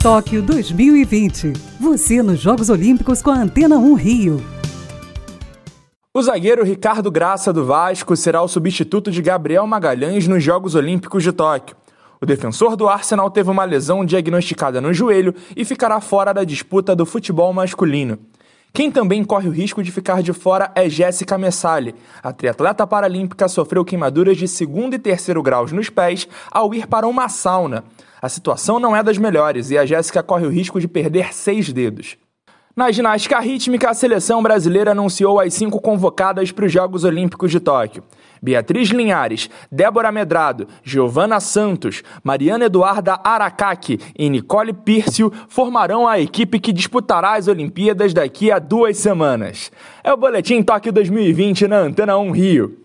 Tóquio 2020. Você nos Jogos Olímpicos com a Antena 1 Rio. O zagueiro Ricardo Graça do Vasco será o substituto de Gabriel Magalhães nos Jogos Olímpicos de Tóquio. O defensor do Arsenal teve uma lesão diagnosticada no joelho e ficará fora da disputa do futebol masculino. Quem também corre o risco de ficar de fora é Jéssica Messali. A triatleta paralímpica sofreu queimaduras de segundo e terceiro graus nos pés ao ir para uma sauna. A situação não é das melhores e a Jéssica corre o risco de perder seis dedos. Na ginástica rítmica, a seleção brasileira anunciou as cinco convocadas para os Jogos Olímpicos de Tóquio. Beatriz Linhares, Débora Medrado, Giovana Santos, Mariana Eduarda Aracaki e Nicole Pírcio formarão a equipe que disputará as Olimpíadas daqui a duas semanas. É o Boletim Tóquio 2020 na Antena 1 Rio.